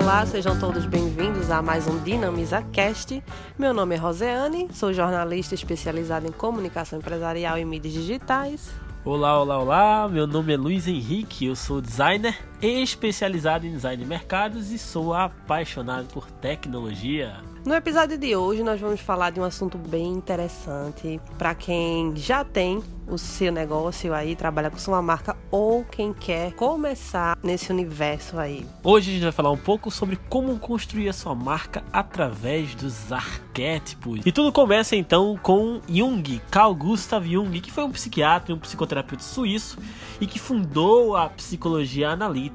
Olá, sejam todos bem-vindos a mais um Dinamiza Cast. Meu nome é Roseane, sou jornalista especializada em comunicação empresarial e mídias digitais. Olá, olá, olá, meu nome é Luiz Henrique, eu sou designer especializado em design de mercados e sou apaixonado por tecnologia. No episódio de hoje, nós vamos falar de um assunto bem interessante para quem já tem o seu negócio aí, trabalha com sua marca ou quem quer começar nesse universo aí. Hoje a gente vai falar um pouco sobre como construir a sua marca através dos arquétipos. E tudo começa então com Jung, Carl Gustav Jung, que foi um psiquiatra e um psicoterapeuta suíço e que fundou a psicologia analítica.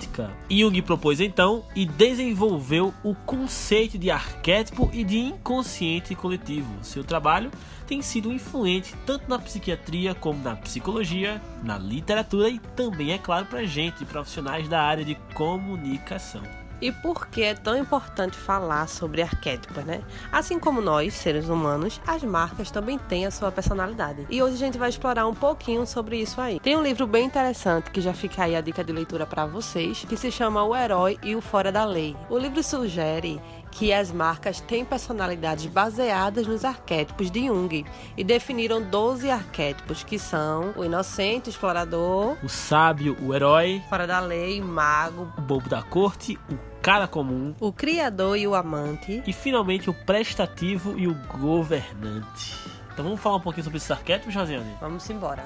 Jung propôs então e desenvolveu o conceito de arquétipo e de inconsciente coletivo. Seu trabalho tem sido influente tanto na psiquiatria como na psicologia, na literatura e também, é claro, para gente, profissionais da área de comunicação. E por que é tão importante falar sobre arquétipos, né? Assim como nós, seres humanos, as marcas também têm a sua personalidade. E hoje a gente vai explorar um pouquinho sobre isso aí. Tem um livro bem interessante que já fica aí a dica de leitura para vocês, que se chama O Herói e o Fora da Lei. O livro sugere que as marcas têm personalidades baseadas nos arquétipos de Jung e definiram 12 arquétipos que são o inocente, o explorador, o sábio, o herói, fora da lei, o mago, o bobo da corte, o cara comum, o criador e o amante, e finalmente o prestativo e o governante. Então vamos falar um pouquinho sobre esses arquétipos, Josiane? Vamos embora.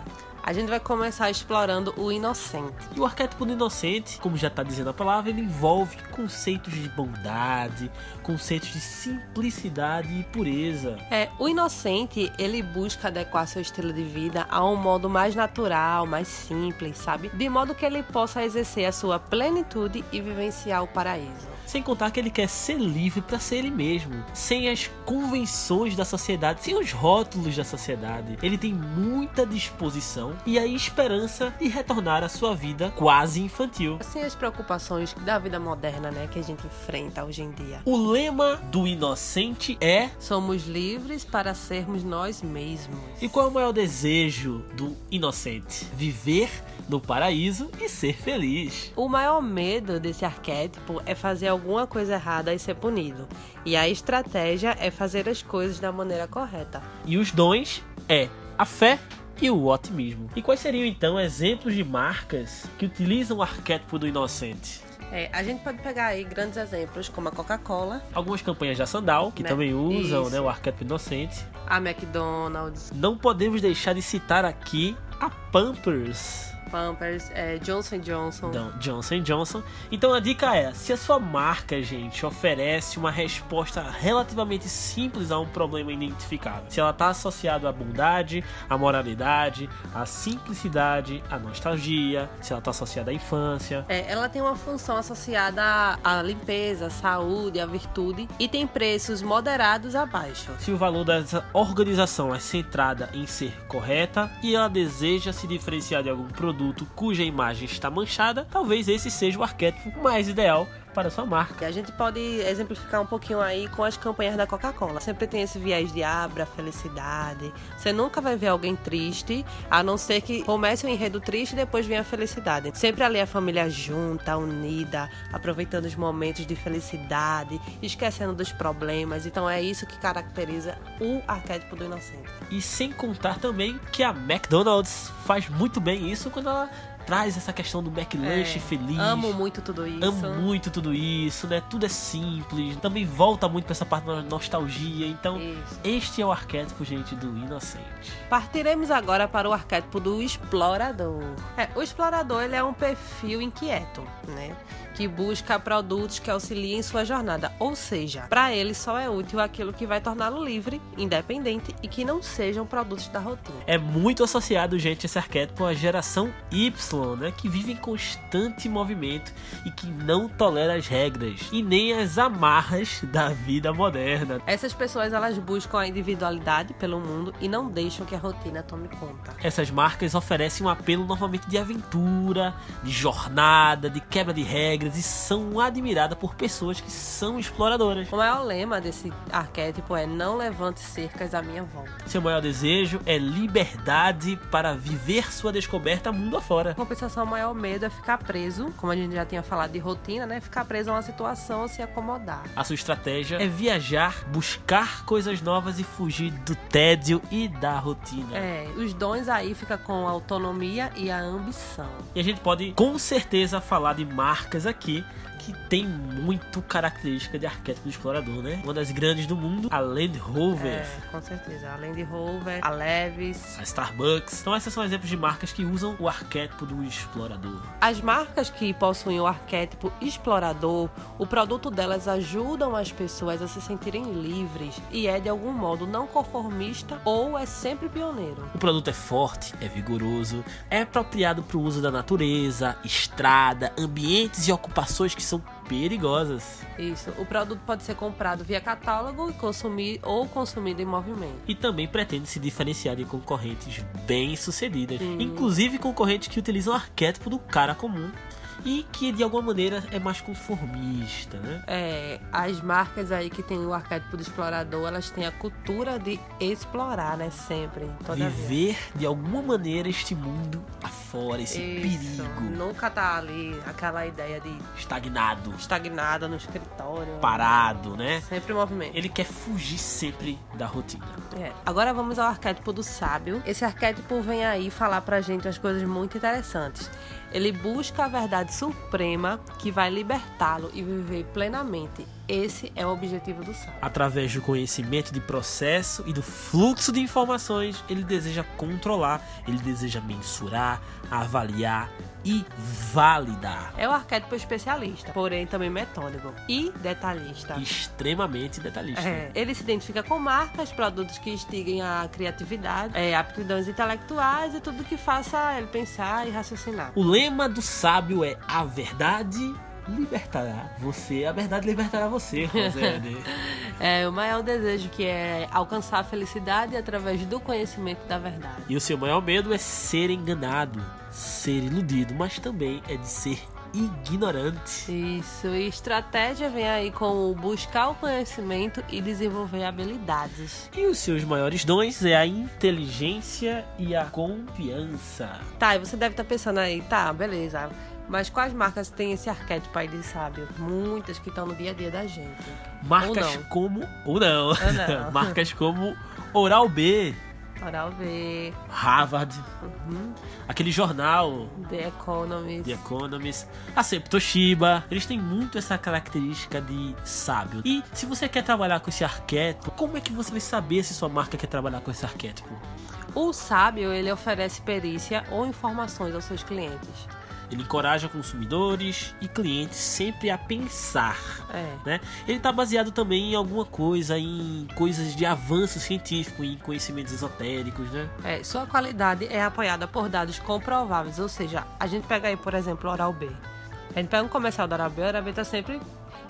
A gente vai começar explorando o inocente. E o arquétipo do inocente, como já está dizendo a palavra, ele envolve conceitos de bondade, conceitos de simplicidade e pureza. É, o inocente, ele busca adequar seu estilo de vida a um modo mais natural, mais simples, sabe? De modo que ele possa exercer a sua plenitude e vivenciar o paraíso. Sem contar que ele quer ser livre para ser ele mesmo, sem as convenções da sociedade, sem os rótulos da sociedade. Ele tem muita disposição e a esperança de retornar à sua vida quase infantil. Sem as preocupações da vida moderna, né, que a gente enfrenta hoje em dia. O lema do inocente é: Somos livres para sermos nós mesmos. E qual é o maior desejo do inocente? Viver no paraíso e ser feliz. O maior medo desse arquétipo é fazer alguma coisa errada e ser punido. E a estratégia é fazer as coisas da maneira correta. E os dons é a fé e o otimismo. E quais seriam então exemplos de marcas que utilizam o arquétipo do inocente? É, a gente pode pegar aí grandes exemplos como a Coca-Cola. Algumas campanhas da Sandal, que também usam né, o arquétipo inocente. A McDonald's. Não podemos deixar de citar aqui a Pampers Pampers, é, Johnson Johnson. Não, Johnson Johnson. Então a dica é: se a sua marca, gente, oferece uma resposta relativamente simples a um problema identificado, se ela está associada à bondade, à moralidade, à simplicidade, à nostalgia, se ela está associada à infância. É, ela tem uma função associada à limpeza, à saúde, à virtude e tem preços moderados a baixo. Se o valor dessa organização é centrada em ser correta e ela deseja se diferenciar de algum produto cuja imagem está manchada, talvez esse seja o arquétipo mais ideal para sua marca. A gente pode exemplificar um pouquinho aí com as campanhas da Coca-Cola. Sempre tem esse viés de abra, felicidade. Você nunca vai ver alguém triste, a não ser que comece o um enredo triste e depois vem a felicidade. Sempre ali a família junta, unida, aproveitando os momentos de felicidade, esquecendo dos problemas. Então é isso que caracteriza o arquétipo do inocente. E sem contar também que a McDonald's faz muito bem isso quando ela traz essa questão do McLanche é, feliz. Amo muito tudo isso. Amo muito tudo isso, né? Tudo é simples. Também volta muito pra essa parte da nostalgia. Então, isso. este é o arquétipo, gente, do inocente. Partiremos agora para o arquétipo do explorador. É, o explorador, ele é um perfil inquieto, né? que busca produtos que auxiliem sua jornada, ou seja, para ele só é útil aquilo que vai torná-lo livre, independente e que não sejam produtos da rotina. É muito associado, gente, esse arquétipo à geração Y, né, que vive em constante movimento e que não tolera as regras e nem as amarras da vida moderna. Essas pessoas elas buscam a individualidade pelo mundo e não deixam que a rotina tome conta. Essas marcas oferecem um apelo normalmente de aventura, de jornada, de quebra de regras e são admiradas por pessoas que são exploradoras. O maior lema desse arquétipo é não levante cercas à minha volta. Seu maior desejo é liberdade para viver sua descoberta mundo afora. Compensação, o maior medo é ficar preso, como a gente já tinha falado de rotina, né? Ficar preso a uma situação se acomodar. A sua estratégia é viajar, buscar coisas novas e fugir do tédio e da rotina. É, os dons aí fica com a autonomia e a ambição. E a gente pode com certeza falar de marcas aqui que tem muito característica de arquétipo do explorador, né? Uma das grandes do mundo, a Land Rover. É, com certeza. A Land Rover, a Levis, a Starbucks. Então essas são exemplos de marcas que usam o arquétipo do explorador. As marcas que possuem o arquétipo explorador, o produto delas ajudam as pessoas a se sentirem livres e é de algum modo não conformista ou é sempre pioneiro. O produto é forte, é vigoroso, é apropriado para o uso da natureza, estrada, ambientes e ocupações que são perigosas. Isso. O produto pode ser comprado via catálogo e consumir ou consumido em movimento. E também pretende se diferenciar de concorrentes bem-sucedidas, inclusive concorrentes que utilizam o arquétipo do cara comum e que de alguma maneira é mais conformista, né? É, as marcas aí que tem o arquétipo do explorador, elas têm a cultura de explorar, né? Sempre, Viver de alguma maneira este mundo afora, esse Isso. perigo. Nunca tá ali aquela ideia de Estagnado, estagnada no escritório. parado, né? Sempre em movimento. Ele quer fugir sempre da rotina. É. Agora vamos ao arquétipo do sábio. Esse arquétipo vem aí falar pra gente umas coisas muito interessantes. Ele busca a verdade suprema que vai libertá-lo e viver plenamente. Esse é o objetivo do sábio. Através do conhecimento de processo e do fluxo de informações, ele deseja controlar, ele deseja mensurar, avaliar e validar. É o arquétipo especialista, porém também metódico e detalhista. Extremamente detalhista. É, ele se identifica com marcas, produtos que instiguem a criatividade, é, aptidões intelectuais e tudo que faça ele pensar e raciocinar. O lema do sábio é a verdade libertará você, a verdade libertará você, Rosane. É, o maior desejo que é alcançar a felicidade através do conhecimento da verdade. e o seu maior medo é ser enganado, ser iludido, mas também é de ser ignorante. Isso, e estratégia vem aí com buscar o conhecimento e desenvolver habilidades. E os seus maiores dons é a inteligência e a confiança. Tá, e você deve estar pensando aí, tá, beleza. Mas quais marcas têm esse arquétipo aí de sábio? Muitas que estão no dia a dia da gente. Marcas Ou como. Ou não. Ou não. Marcas como Oral B, Oral V, Harvard, uhum, aquele jornal The Economist. The Economist, a sempre Toshiba. Eles têm muito essa característica de sábio. E se você quer trabalhar com esse arquétipo, como é que você vai saber se sua marca quer trabalhar com esse arquétipo? O sábio, ele oferece perícia ou informações aos seus clientes. Ele encoraja consumidores e clientes sempre a pensar. É. Né? Ele está baseado também em alguma coisa, em coisas de avanço científico, em conhecimentos esotéricos, né? É, sua qualidade é apoiada por dados comprováveis, ou seja, a gente pega aí, por exemplo, Oral B. A gente pega um comercial da Oral B, o Oral B tá sempre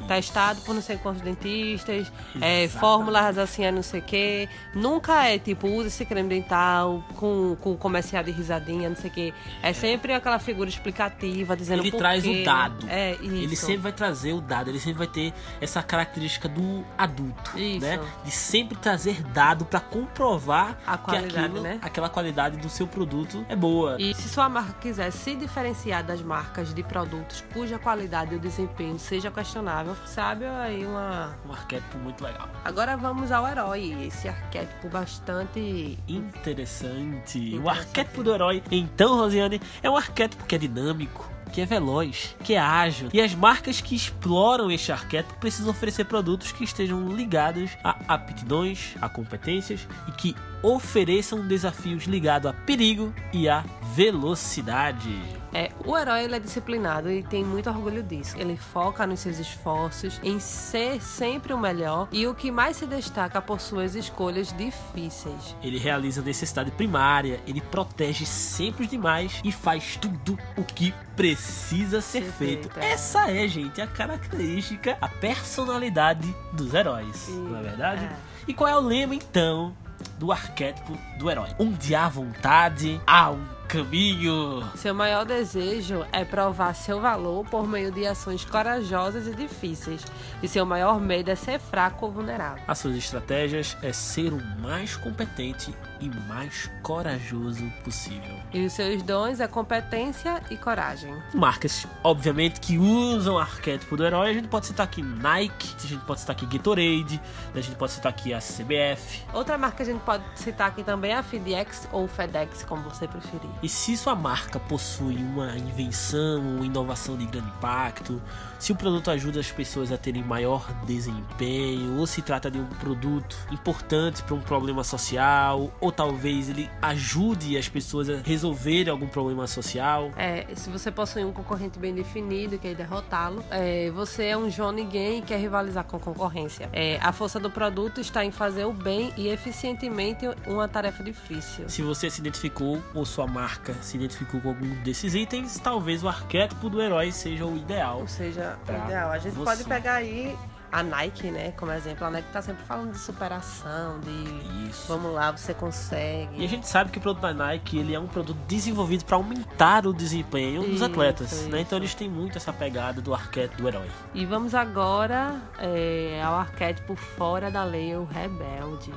testado por não sei quantos dentistas, é, fórmulas assim, é não sei o quê. Nunca é tipo, usa esse creme dental com, com comercial de risadinha, não sei o quê. É sempre aquela figura explicativa, dizendo Ele traz quê. o dado. É, isso. Ele sempre vai trazer o dado, ele sempre vai ter essa característica do adulto, Isso. né? De sempre trazer dado para comprovar A que qualidade, aquilo, né? aquela qualidade do seu produto é boa. E se sua marca quiser se diferenciar das marcas de produtos cuja qualidade e o desempenho seja questionável, sabe aí uma. Um arquétipo muito legal. Agora vamos ao herói, esse arquétipo bastante. Interessante. O arquétipo do herói, então, Rosiane, é um arquétipo que é dinâmico, que é veloz, que é ágil. E as marcas que exploram este arquétipo precisam oferecer produtos que estejam ligados a aptidões, a competências e que ofereçam desafios ligados a perigo e a velocidade. É, o herói ele é disciplinado e tem muito orgulho disso. Ele foca nos seus esforços, em ser sempre o melhor e o que mais se destaca por suas escolhas difíceis. Ele realiza a necessidade primária, ele protege sempre os demais e faz tudo o que precisa ser Ser feito. feito, é. Essa é, gente, a característica, a personalidade dos heróis, Sim, não é verdade? é. E qual é o lema, então, do arquétipo do herói? Onde há vontade, há um caminho. Seu maior desejo é provar seu valor por meio de ações corajosas e difíceis. E seu maior medo é ser fraco ou vulnerável. As suas estratégias é ser o mais competente e mais corajoso possível. E os seus dons é competência e coragem. Marcas, obviamente, que usam o arquétipo do herói. A gente pode citar aqui Nike, a gente pode citar aqui Gatorade, a gente pode citar aqui a CBF. Outra marca que a gente pode citar aqui também é a FedEx ou FedEx, como você preferir. E se sua marca possui uma invenção ou inovação de grande impacto, se o produto ajuda as pessoas a terem maior desempenho, ou se trata de um produto importante para um problema social, ou talvez ele ajude as pessoas a resolverem algum problema social. É, se você possui um concorrente bem definido e quer derrotá-lo, é, você é um João Ninguém e quer rivalizar com a concorrência. É, a força do produto está em fazer o bem e eficientemente uma tarefa difícil. Se você se identificou ou sua marca se identificou com algum desses itens, talvez o arquétipo do herói seja o ideal. Ou seja, o ideal. A gente você. pode pegar aí a Nike, né, como exemplo. A Nike tá sempre falando de superação, de Isso. vamos lá, você consegue. E a gente sabe que o produto da Nike ele é um produto desenvolvido para aumentar o desempenho dos Isso, atletas, isso. né? Então eles têm muito essa pegada do arquétipo do herói. E vamos agora é, ao arquétipo fora da lei, o rebelde.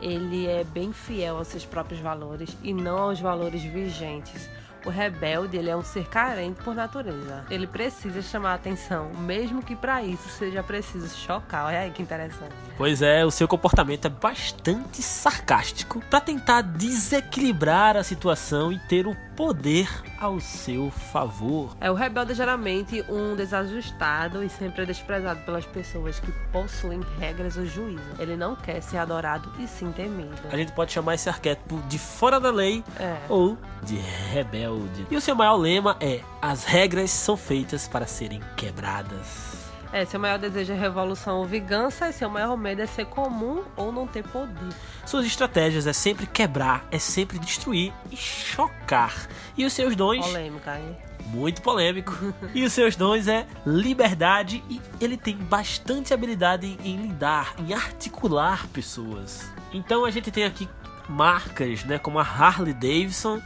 Ele é bem fiel aos seus próprios valores e não aos valores vigentes. O rebelde, ele é um ser carente por natureza. Ele precisa chamar a atenção, mesmo que para isso seja preciso chocar. Olha aí que interessante. Pois é, o seu comportamento é bastante sarcástico para tentar desequilibrar a situação e ter o poder ao seu favor. É o rebelde é geralmente um desajustado e sempre é desprezado pelas pessoas que possuem regras ou juízo. Ele não quer ser adorado e sim temido. A gente pode chamar esse arquétipo de fora da lei É. ou de rebelde. E o seu maior lema é: as regras são feitas para serem quebradas. É, seu maior desejo é revolução ou vingança, e seu maior medo é ser comum ou não ter poder. Suas estratégias é sempre quebrar, é sempre destruir e chocar. E os seus dons, Polêmica, hein? muito polêmico. e os seus dons é liberdade e ele tem bastante habilidade em, em lidar, em articular pessoas. Então a gente tem aqui marcas, né, como a Harley Davidson,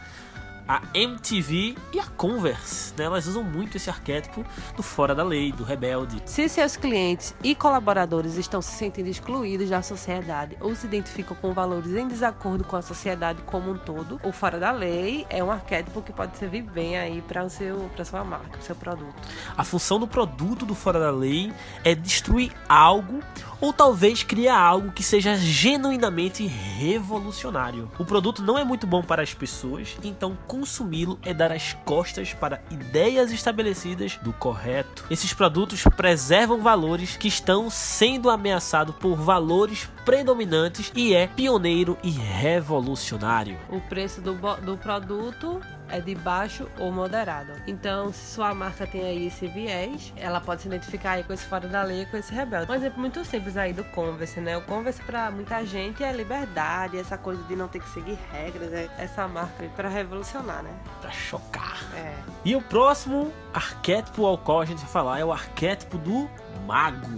a MTV e a Converse, né? Elas usam muito esse arquétipo do fora da lei, do rebelde. Se seus clientes e colaboradores estão se sentindo excluídos da sociedade ou se identificam com valores em desacordo com a sociedade como um todo, o fora da lei é um arquétipo que pode servir bem aí para o seu, para sua marca, para o seu produto. A função do produto do fora da lei é destruir algo ou talvez criar algo que seja genuinamente revolucionário. O produto não é muito bom para as pessoas, então consumi-lo é dar as costas para ideias estabelecidas do correto. Esses produtos preservam valores que estão sendo ameaçados por valores predominantes e é pioneiro e revolucionário. O preço do, do produto é de baixo ou moderado. Então, se sua marca tem aí esse viés, ela pode se identificar aí com esse fora da lei, com esse rebelde. Um exemplo muito simples aí do Converse, né? O Converse para muita gente é liberdade, essa coisa de não ter que seguir regras, é essa marca aí para revolucionar, né? Pra chocar. É. E o próximo arquétipo ao qual a gente vai falar é o arquétipo do mago.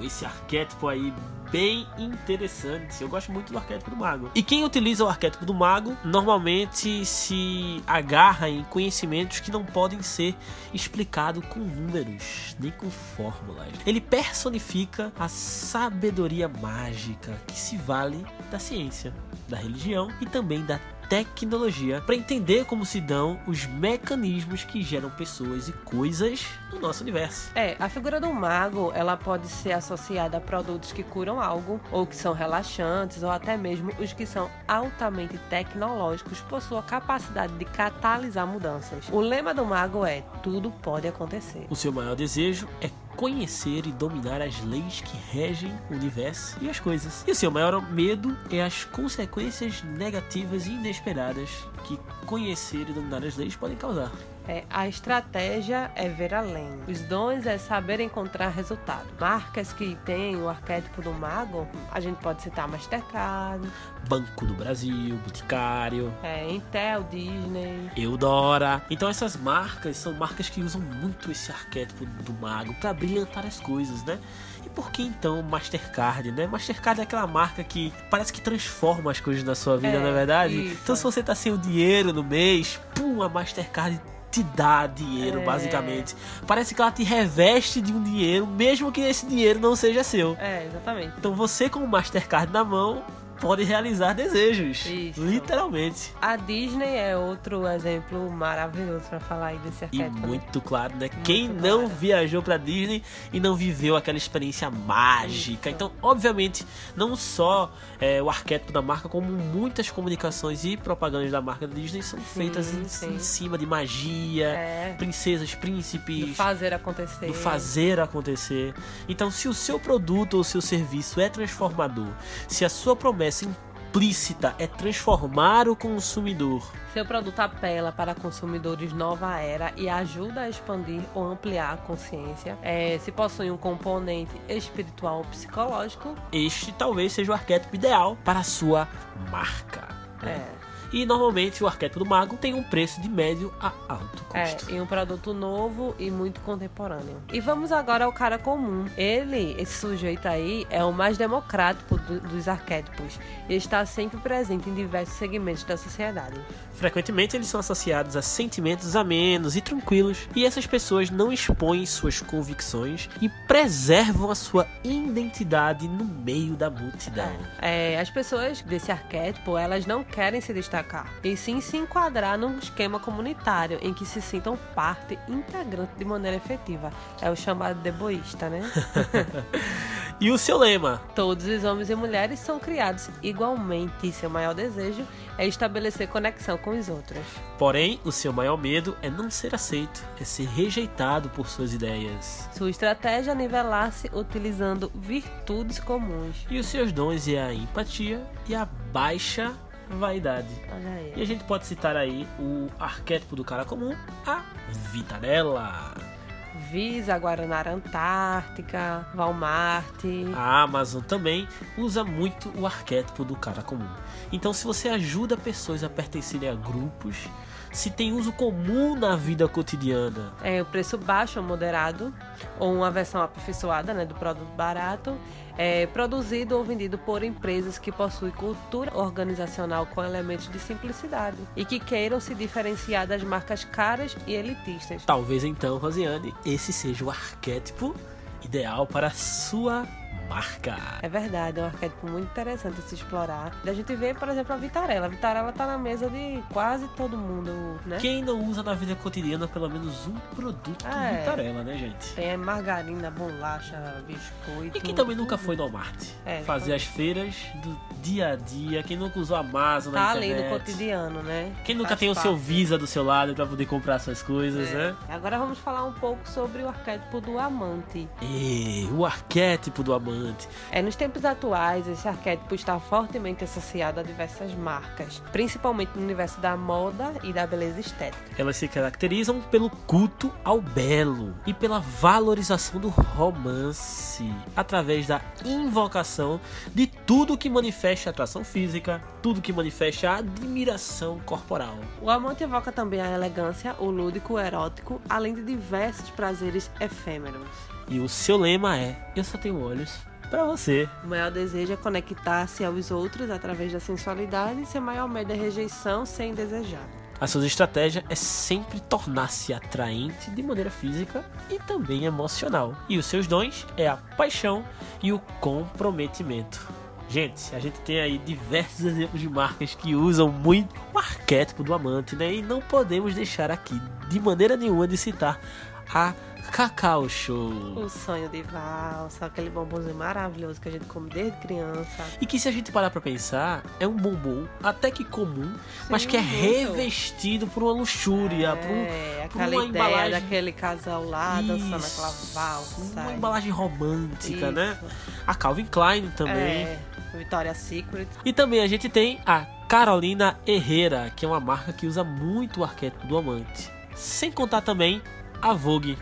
Esse arquétipo aí bem interessante. Eu gosto muito do arquétipo do mago. E quem utiliza o arquétipo do mago normalmente se agarra em conhecimentos que não podem ser explicados com números nem com fórmulas. Ele personifica a sabedoria mágica que se vale da ciência, da religião e também da tecnologia para entender como se dão os mecanismos que geram pessoas e coisas no nosso universo. É, a figura do mago, ela pode ser associada a produtos que curam algo, ou que são relaxantes, ou até mesmo os que são altamente tecnológicos por sua capacidade de catalisar mudanças. O lema do mago é: tudo pode acontecer. O seu maior desejo é conhecer e dominar as leis que regem o universo e as coisas. E o seu maior medo é as consequências negativas e inesperadas que conhecer e dominar as leis podem causar. É, a estratégia é ver além. Os dons é saber encontrar resultado. Marcas que têm o arquétipo do mago, a gente pode citar Mastercard, Banco do Brasil, Boticário, é, Intel, Disney. Eudora. Então essas marcas são marcas que usam muito esse arquétipo do mago para brilhantar as coisas, né? E por que então Mastercard, né? Mastercard é aquela marca que parece que transforma as coisas na sua vida, É, não é verdade? isso. Então se você tá sem o dinheiro no mês, pum, a Mastercard te dá dinheiro, É. basicamente. Parece que ela te reveste de um dinheiro, mesmo que esse dinheiro não seja seu. É, exatamente. Então você com o Mastercard na mão pode realizar desejos, Isso. literalmente. A Disney é outro exemplo maravilhoso pra falar aí desse E arquétipo. né? muito claro, né? Quem Muito não claro. viajou pra Disney e não viveu aquela experiência mágica. Isso. Então, obviamente, não só é, o arquétipo da marca, como muitas comunicações e propagandas da marca Disney são feitas em, sim. em cima de magia, É, princesas, príncipes. do fazer acontecer. do fazer acontecer. Então, se o seu produto ou o seu serviço é transformador, se a sua promessa implícita é transformar o consumidor, Seu produto apela para consumidores nova era e ajuda a expandir ou ampliar a consciência. É, se possui um componente espiritual ou psicológico, este talvez seja o arquétipo ideal para a sua marca. né? é, E normalmente o arquétipo do mago tem um preço de médio a alto é, custo. e um produto novo e muito contemporâneo. E vamos agora ao cara comum. Ele, esse sujeito aí, é o mais democrático do- dos arquétipos e está sempre presente em diversos segmentos da sociedade. Frequentemente eles são associados a sentimentos amenos e tranquilos, e essas pessoas não expõem suas convicções e preservam a sua identidade no meio da multidão. É, as pessoas desse arquétipo, elas não querem se destacar, e sim se enquadrar num esquema comunitário em que se sintam parte integrante de maneira efetiva. É o chamado deboísta, né? E o seu lema? Todos os homens e mulheres são criados igualmente, e seu maior desejo é estabelecer conexão com os outros. Porém, o seu maior medo é não ser aceito, é ser rejeitado por suas ideias. Sua estratégia é nivelar-se utilizando virtudes comuns. E os seus dons é a empatia e a baixa vaidade. E a gente pode citar aí o arquétipo do cara comum, a Vitarella. Visa, Guaraná Antártica, Walmart. A Amazon também usa muito o arquétipo do cara comum. Então, se você ajuda pessoas a pertencerem a grupos, se tem uso comum na vida cotidiana, É o preço baixo ou moderado, ou uma versão aperfeiçoada né, do produto barato, é produzido ou vendido por empresas que possuem cultura organizacional com elementos de simplicidade e que queiram se diferenciar das marcas caras e elitistas. talvez então, Rosiane, esse seja o arquétipo ideal para a sua marca. É verdade, é um arquétipo muito interessante de se explorar. A gente vê, por exemplo, a Vitarella. A Vitarella tá na mesa de quase todo mundo, né? Quem não usa na vida cotidiana pelo menos um produto É. Vitarella, né, gente? Tem margarina, bolacha, biscoito. E quem também nunca foi no Walmart? É, Fazer as feiras do dia a dia. Quem nunca usou a Amazon na Tá ali internet. no cotidiano, né? Quem nunca Faz tem o seu parte. Visa do seu lado para poder comprar suas coisas, É. né? Agora vamos falar um pouco sobre o arquétipo do amante. E o arquétipo do amante. É, nos tempos atuais, esse arquétipo está fortemente associado a diversas marcas, principalmente no universo da moda e da beleza estética. Elas se caracterizam pelo culto ao belo e pela valorização do romance, através da invocação de tudo que manifeste atração física, tudo que manifeste a admiração corporal. O amante evoca também a elegância, o lúdico, o erótico, além de diversos prazeres efêmeros. E o seu lema é: Eu só tenho olhos para você. O maior desejo é conectar-se aos outros através da sensualidade e seu maior medo é rejeição sem desejar. A sua estratégia é sempre tornar-se atraente de maneira física e também emocional. E os seus dons é a paixão e o comprometimento. Gente, a gente tem aí diversos exemplos de marcas que usam muito o arquétipo do amante, né? E não podemos deixar aqui de maneira nenhuma de citar a Cacau Show. O sonho de valsa, aquele bombonzinho maravilhoso que a gente come desde criança. E que se a gente parar pra pensar, é um bombom até que comum, mas que é muito. revestido por uma luxúria, por, um- É, por aquela uma ideia embalagem- daquele casal lá dançando Isso, aquela valsa. Uma embalagem romântica, Isso. né? A Calvin Klein também. É, Victoria's Secret. E também a gente tem a Carolina Herrera, que é uma marca que usa muito o arquétipo do amante. Sem contar também a Vogue,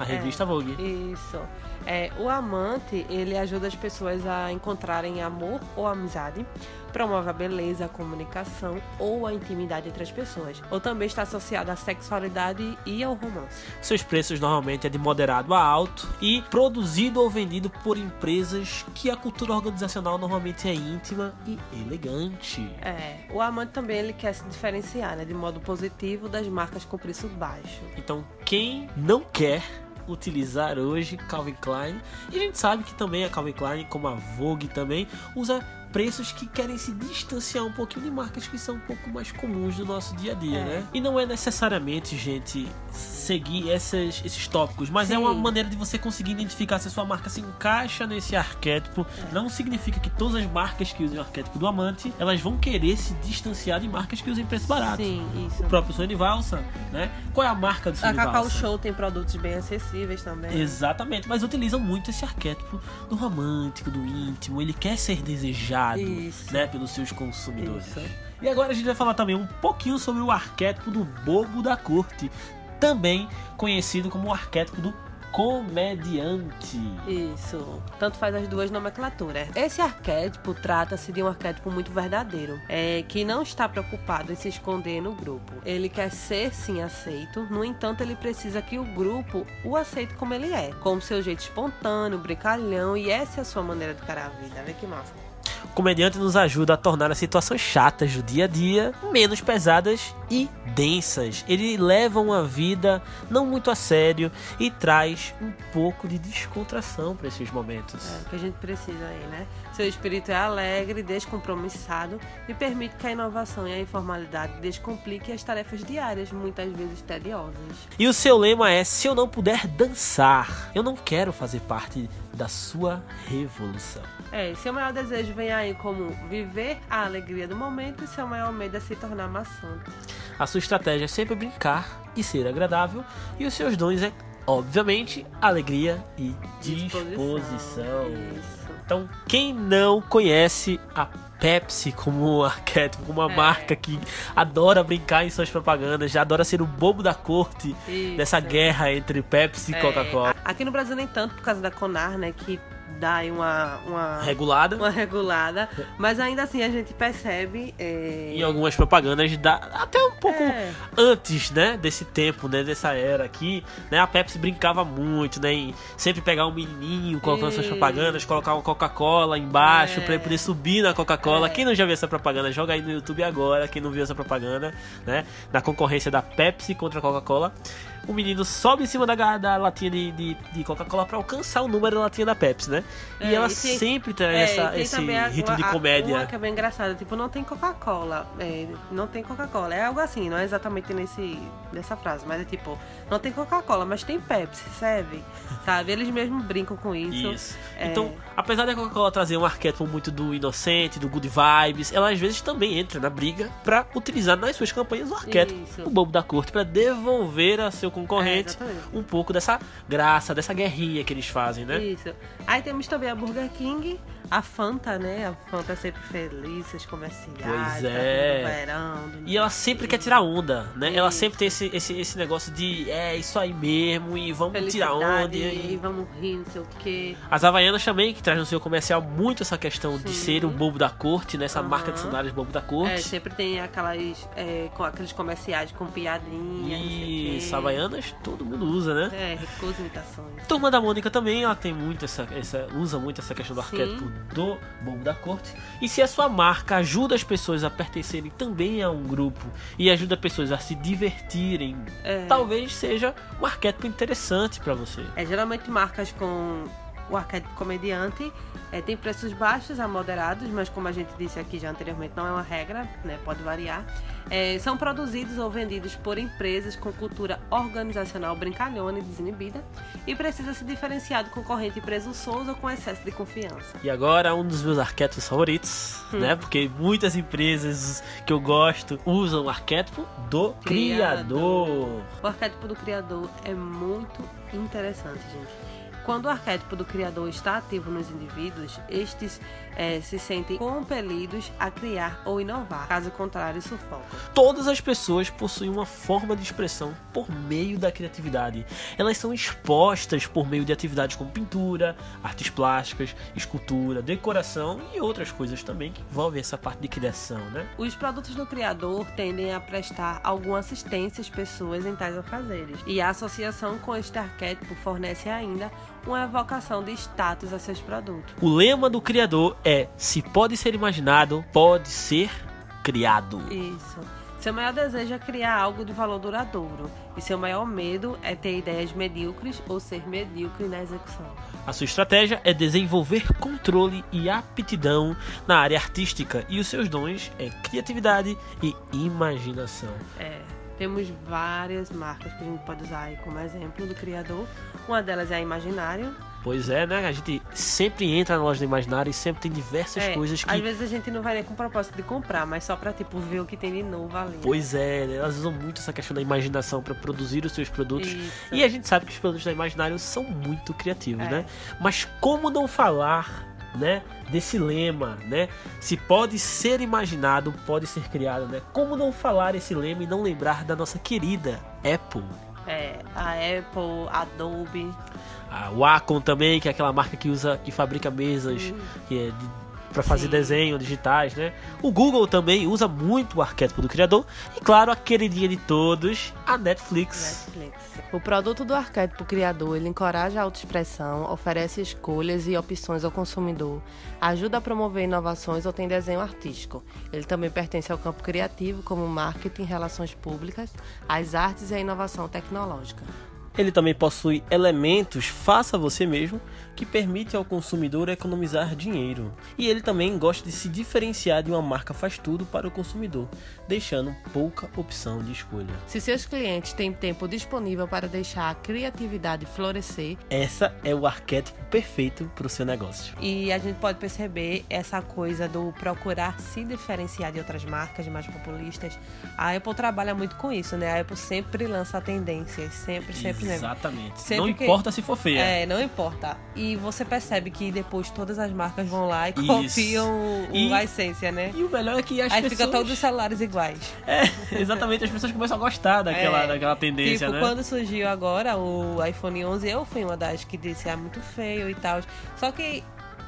a revista é, Vogue. Isso. É, o amante, ele ajuda as pessoas a encontrarem amor ou amizade, promove a beleza, a comunicação ou a intimidade entre as pessoas, ou também está associado à sexualidade e ao romance. Seus preços normalmente é de moderado a alto e produzido ou vendido por empresas que a cultura organizacional normalmente é íntima e elegante. É, o amante também ele quer se diferenciar, né, de modo positivo das marcas com preço baixo. Então, quem não quer utilizar hoje Calvin Klein. E a gente sabe que também a Calvin Klein, como a Vogue também, usa preços que querem se distanciar um pouquinho de marcas que são um pouco mais comuns do nosso dia a dia, é. né? E não é necessariamente, gente, seguir essas, esses tópicos, mas Sim. é uma maneira de você conseguir identificar se a sua marca se encaixa nesse arquétipo. É. Não significa que todas as marcas que usem o arquétipo do amante, elas vão querer se distanciar de marcas que usem preço barato. Sim, isso. O próprio de Valsa, né? Qual é a marca do de Valsa? A Cacau Show tem produtos bem acessíveis também. Exatamente, mas utilizam muito esse arquétipo do romântico, do íntimo. Ele quer ser desejado isso. né, pelos seus consumidores. Isso. E agora a gente vai falar também um pouquinho sobre o arquétipo do bobo da corte, também conhecido como o arquétipo do comediante. Isso. Tanto faz as duas nomenclaturas. Esse arquétipo trata-se de um arquétipo muito verdadeiro, é, que não está preocupado em se esconder no grupo. Ele quer ser sim aceito, no entanto, ele precisa que o grupo o aceite como ele é, com seu jeito espontâneo, brincalhão, e essa é a sua maneira de encarar a vida. Vê que massa. O comediante nos ajuda a tornar as situações chatas do dia a dia menos pesadas e densas. Ele leva uma vida não muito a sério e traz um pouco de descontração para esses momentos. É o que a gente precisa aí, né? Seu espírito é alegre, descompromissado e permite que a inovação e a informalidade descompliquem as tarefas diárias, muitas vezes tediosas. E o seu lema é: se eu não puder dançar, eu não quero fazer parte da sua revolução. É, seu maior desejo vem aí como viver a alegria do momento e seu maior medo é se tornar maçante. A sua estratégia é sempre brincar e ser agradável, e os seus dons é, obviamente, alegria e disposição. disposição. Então, quem não conhece a Pepsi como arquétipo, como uma é. marca que adora brincar em suas propagandas, já adora ser o bobo da corte Isso. dessa guerra entre Pepsi e é. Coca-Cola. Aqui no Brasil nem tanto por causa da Conar, né, que dá aí uma, uma regulada. Uma regulada. Mas ainda assim a gente percebe. É... Em algumas propagandas dá até um pouco é. antes, né? Desse tempo, né? Dessa era aqui, né? A Pepsi brincava muito, né? Em sempre pegar um menininho colocando suas propagandas, colocar uma Coca-Cola embaixo é. para ele poder subir na Coca-Cola. É. Quem não já viu essa propaganda, joga aí no YouTube agora. Quem não viu essa propaganda, né? Da concorrência da Pepsi contra a Coca-Cola o menino sobe em cima da, da latinha de, de, de Coca-Cola para alcançar o número da latinha da Pepsi, né? E é, ela e tem, sempre traz é, essa, esse a, ritmo de comédia. Uma que é bem engraçada, tipo, não tem Coca-Cola. É, não tem Coca-Cola. É algo assim, não é exatamente nesse, nessa frase, mas é tipo, não tem Coca-Cola, mas tem Pepsi, serve. Sabe? Eles mesmos brincam com isso. Isso. É... Então, apesar da Coca-Cola trazer um arquétipo muito do inocente, do good vibes, ela às vezes também entra na briga para utilizar nas suas campanhas o arquétipo, isso. o bobo da corte, para devolver a seu concorrente é, um pouco dessa graça, dessa guerrinha que eles fazem, né? Isso. Aí temos também a Burger King, a Fanta, né? A Fanta é sempre feliz, as comerciais, pois é. verão. E ela sempre quer tirar onda, né? Isso. Ela sempre tem esse, esse, esse negócio de é isso aí mesmo e vamos tirar onda. E, e vamos rir, não sei o quê. As Havaianas também, que traz no seu comercial muito essa questão Sim. de ser o bobo da corte, né? uhum. marca de sandálias bobo da corte. É, sempre tem aquelas, é, com aqueles comerciais com piadinha. Isso, Havaianas todo mundo usa, né? É, recusa imitações. Turma da Mônica também, ela tem muito essa, essa usa muito essa questão do arquétipo do bobo da corte. E se a sua marca ajuda as pessoas a pertencerem também a um grupo e ajuda pessoas a se divertirem, é. talvez seja um arquétipo interessante para você. É geralmente marcas com o arquétipo comediante é, tem preços baixos a moderados, mas como a gente disse aqui já anteriormente, não é uma regra, né, pode variar. É, são produzidos ou vendidos por empresas com cultura organizacional brincalhona e desinibida e precisa se diferenciar do concorrente presunçoso ou com excesso de confiança. E agora um dos meus arquétipos favoritos, hum. né? Porque muitas empresas que eu gosto usam o arquétipo do criador. criador. O arquétipo do criador é muito interessante, gente Quando o arquétipo do criador está ativo nos indivíduos, estes é, se sentem compelidos a criar ou inovar. Caso contrário, sufocam. Todas as pessoas possuem uma forma de expressão por meio da criatividade. Elas são expostas por meio de atividades como pintura, artes plásticas, escultura, decoração e outras coisas também que envolvem essa parte de criação, né? Os produtos do criador tendem a prestar alguma assistência às pessoas em tais afazeres. E a associação com este arquétipo fornece ainda uma evocação de status a seus produtos. O lema do criador é: se pode ser imaginado, pode ser criado. Isso. Seu maior desejo é criar algo de valor duradouro, e seu maior medo é ter ideias medíocres ou ser medíocre na execução. A sua estratégia é desenvolver controle e aptidão na área artística, e os seus dons é criatividade e imaginação. É. Temos várias marcas que a gente pode usar aí como exemplo do criador. Uma delas é a Imaginário. Pois é, né? A gente sempre entra na loja do Imaginário e sempre tem diversas É, coisas que. Às vezes a gente não vai nem com o propósito de comprar, mas só pra, tipo, ver o que tem de novo ali. Pois é, né? elas usam muito essa questão da imaginação para produzir os seus produtos. Isso. E a gente sabe que os produtos da Imaginário são muito criativos, É. né? Mas como não falar, né, desse lema, né? Se pode ser imaginado, pode ser criado, né? Como não falar esse lema e não lembrar da nossa querida Apple? É, a Apple, a Adobe. A Wacom também, que é aquela marca que usa, que fabrica mesas, que é de para fazer Sim. desenho digitais, né? O Google também usa muito o arquétipo do criador e claro, a queridinha de todos, a Netflix. Netflix. O produto do arquétipo criador, ele encoraja a autoexpressão, oferece escolhas e opções ao consumidor, ajuda a promover inovações ou tem desenho artístico. Ele também pertence ao campo criativo, como marketing, relações públicas, as artes e a inovação tecnológica. Ele também possui elementos faça você mesmo que permite ao consumidor economizar dinheiro. E ele também gosta de se diferenciar de uma marca faz tudo para o consumidor, deixando pouca opção de escolha. Se seus clientes têm tempo disponível para deixar a criatividade florescer, Essa é o arquétipo perfeito para o seu negócio. E a gente pode perceber essa coisa do procurar se diferenciar de outras marcas mais populistas. A Apple trabalha muito com isso, né? A Apple sempre lança tendências, sempre, sempre, né? Exatamente. Sempre Não que- importa se for feia. É, não importa. E você percebe que depois todas as marcas vão lá e Isso. copiam o- E- a essência, né? E o melhor é que as Aí pessoas... fica todos os celulares iguais. É, exatamente. As pessoas começam a gostar daquela, É. daquela tendência, tipo, né? quando surgiu agora o iPhone 11, eu fui uma das que disse, ah, muito feio e tal. Só que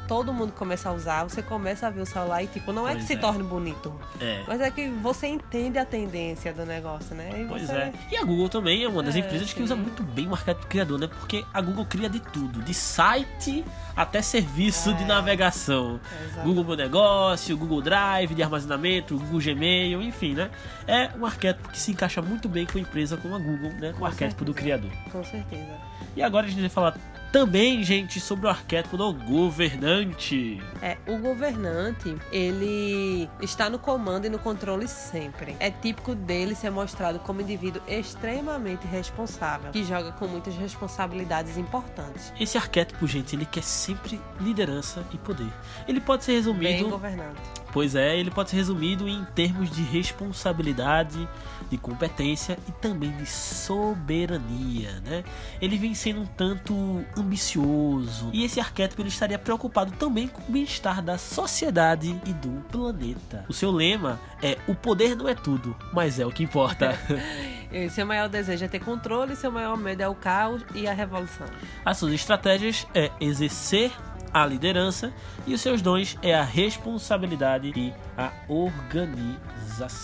todo mundo começa a usar, você começa a ver o celular e, tipo, não é Pois que se é. torne bonito. É. Mas é que você entende a tendência do negócio, né? E Pois você- é. E a Google também é uma das É, empresas que sim. usa muito bem o arquétipo criador, né? Porque a Google cria de tudo, de site até serviço de É. navegação. Google Meu Negócio, Google Drive de armazenamento, Google Gmail, enfim, né? É um arquétipo que se encaixa muito bem com a empresa como a Google, né? Com o Com arquétipo do certeza. criador. Com certeza. E agora a gente vai falar também, gente, sobre o arquétipo do governante. É, o governante, ele está no comando e no controle sempre. É típico dele ser mostrado como indivíduo extremamente responsável, que joga com muitas responsabilidades importantes. Esse arquétipo, gente, ele quer sempre liderança e poder. Ele pode ser Bem resumido governante. Pois é, ele pode ser resumido em termos de responsabilidade, de competência e também de soberania, né? Ele vem sendo um tanto ambicioso e esse arquétipo ele estaria preocupado também com o bem-estar da sociedade e do planeta. O seu lema é: o poder não é tudo, mas é o que importa. Seu maior desejo é ter controle, seu maior medo é o caos e a revolução. As suas estratégias é exercer a liderança e os seus dons é a responsabilidade e a organização.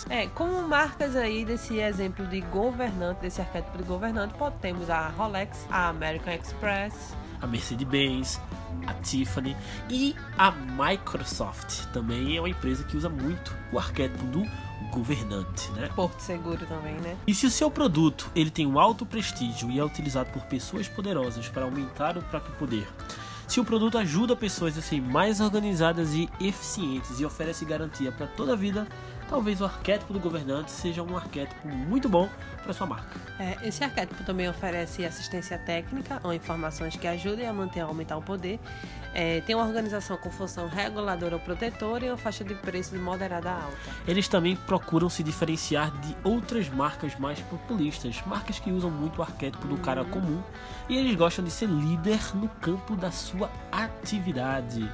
É, como marcas aí desse exemplo de governante, desse arquétipo de governante, pode- temos a Rolex, a American Express, a Mercedes-Benz, a Tiffany e a Microsoft. Também é uma empresa que usa muito o arquétipo do governante, né? Porto Seguro também, né? E se o seu produto ele tem um alto prestígio e é utilizado por pessoas poderosas para aumentar o próprio poder, se o produto ajuda pessoas a serem mais organizadas e eficientes e oferece garantia para toda a vida, talvez o arquétipo do governante seja um arquétipo muito bom para sua marca. É, esse arquétipo também oferece assistência técnica ou informações que ajudem a manter ou aumentar o poder. É, tem uma organização com função reguladora ou protetora e uma faixa de preço de moderada a alta. Eles também procuram se diferenciar de outras marcas mais populistas, marcas que usam muito o arquétipo do cara comum, e eles gostam de ser líder no campo da sua atividade.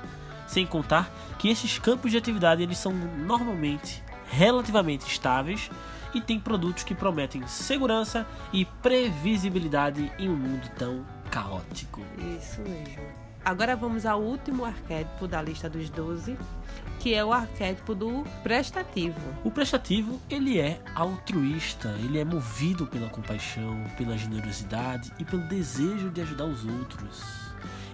Sem contar que esses campos de atividade eles são normalmente relativamente estáveis e têm produtos que prometem segurança e previsibilidade em um mundo tão caótico. Isso mesmo. Agora vamos ao último arquétipo da lista dos 12, que é o arquétipo do prestativo. O prestativo, ele é altruísta, ele é movido pela compaixão, pela generosidade e pelo desejo de ajudar os outros.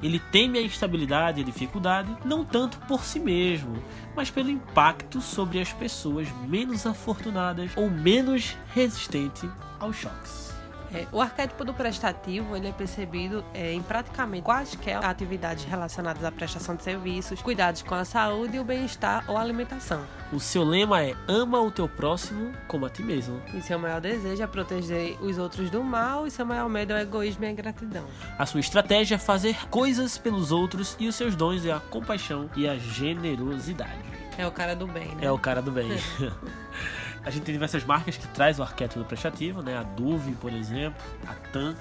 Ele teme a instabilidade e a dificuldade, não tanto por si mesmo, mas pelo impacto sobre as pessoas menos afortunadas ou menos resistentes aos choques. É, o arquétipo do prestativo ele é percebido é, em praticamente quaisquer atividades relacionadas à prestação de serviços, cuidados com a saúde, o bem-estar ou alimentação. O seu lema é ama o teu próximo como a ti mesmo. E seu maior desejo é proteger os outros do mal e seu maior medo é o egoísmo e a ingratidão. A sua estratégia é fazer coisas pelos outros e os seus dons é a compaixão e a generosidade. É o cara do bem, né? É o cara do bem. A gente tem diversas marcas que traz o arquétipo do prestativo, né? A Duve, por exemplo, a TAM,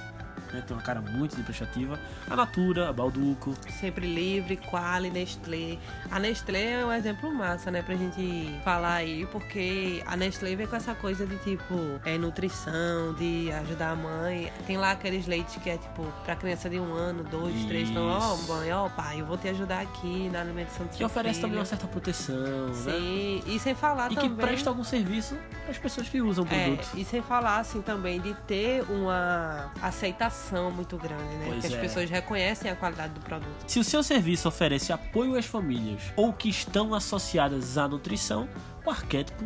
né? tem uma cara muito de prestativa. A Natura, a Balduco. Sempre Livre, Quali, Nestlé. A Nestlé é um exemplo massa, né, pra gente falar aí, porque a Nestlé vem com essa coisa de tipo, é nutrição, de ajudar a mãe. Tem lá aqueles leites que é tipo pra criança de um ano, dois, Isso. três, então, ó, mãe, ó, pai, eu vou te ajudar aqui na alimentação do Que seu oferece filho. também uma certa proteção, né? Sim, e sem falar E que também. presta algum serviço para as pessoas que usam o É, produto. e sem falar assim também de ter uma aceitação muito grande, né? Pois que as é. pessoas reconhecem a qualidade do produto. Se o seu serviço oferece apoio às famílias ou que estão associadas à nutrição, o arquétipo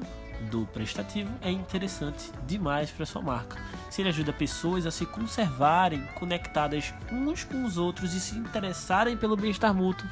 do prestativo é interessante demais para sua marca. Se ele ajuda pessoas a se conservarem conectadas uns com os outros e se interessarem pelo bem-estar mútuo,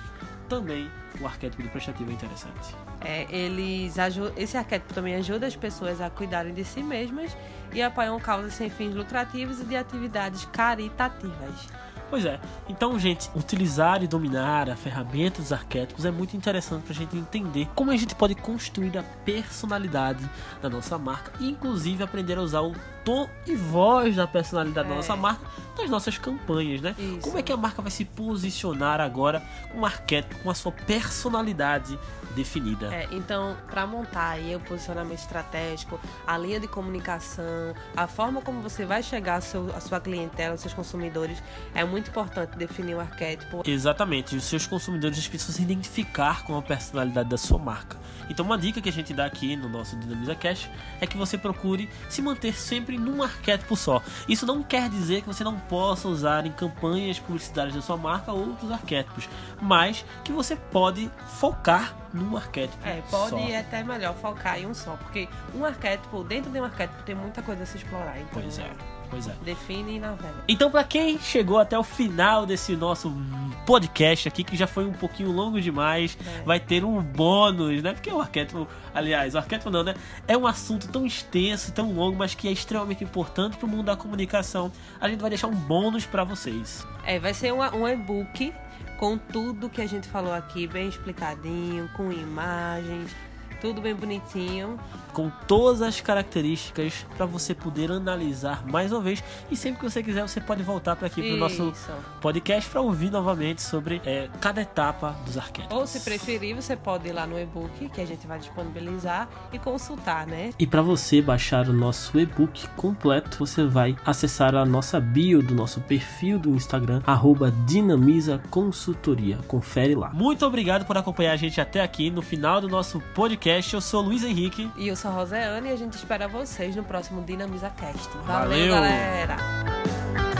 também o arquétipo do prestativo é interessante. É, eles aju- esse arquétipo também ajuda as pessoas a cuidarem de si mesmas e apoiam causas sem fins lucrativos e de atividades caritativas. Pois é. Então, gente, utilizar e dominar a ferramenta dos arquétipos é muito interessante pra gente entender como a gente pode construir a personalidade da nossa marca e, inclusive, aprender a usar o tom e voz da personalidade da É. nossa marca nas nossas campanhas, né? Isso. Como é que a marca vai se posicionar agora com um arquétipo, com a sua personalidade definida? É, então, para montar aí o posicionamento estratégico, a linha de comunicação, a forma como você vai chegar à seu- à sua clientela, aos seus consumidores, é muito importante definir o arquétipo. Exatamente, os seus consumidores eles precisam se identificar com a personalidade da sua marca. Então, uma dica que a gente dá aqui no nosso Dinamiza Cash é que você procure se manter sempre num arquétipo só. Isso não quer dizer que você não possa usar em campanhas publicitárias da sua marca outros arquétipos, mas que você pode focar num arquétipo É, pode só. até melhor focar em um só, porque um arquétipo, dentro de um arquétipo, tem muita coisa a se explorar. Então, Pois é, pois é. Define navega. Então, pra quem chegou até o final desse nosso podcast aqui, que já foi um pouquinho longo demais, É. vai ter um bônus, né? Porque o arquétipo, aliás, o arquétipo não, né? É um assunto tão extenso, tão longo, mas que é extremamente importante pro mundo da comunicação. A gente vai deixar um bônus pra vocês. É, vai ser uma- um e-book com tudo que a gente falou aqui, bem explicadinho, com imagens, tudo bem bonitinho. Com todas as características pra você poder analisar mais uma vez. E sempre que você quiser, você pode voltar para aqui pro nosso Isso. podcast pra ouvir novamente sobre é, cada etapa dos arquétipos. Ou se preferir, você pode ir lá no e-book que a gente vai disponibilizar e consultar, né? E para você baixar o nosso e-book completo, você vai acessar a nossa bio do nosso perfil do Instagram, arroba Dinamiza Consultoria. Confere lá. Muito obrigado por acompanhar a gente até aqui no final do nosso podcast. Eu sou Luiz Henrique. E eu sou a Roseane e a gente espera vocês no próximo Dinamisacast. Valeu, Valeu. galera!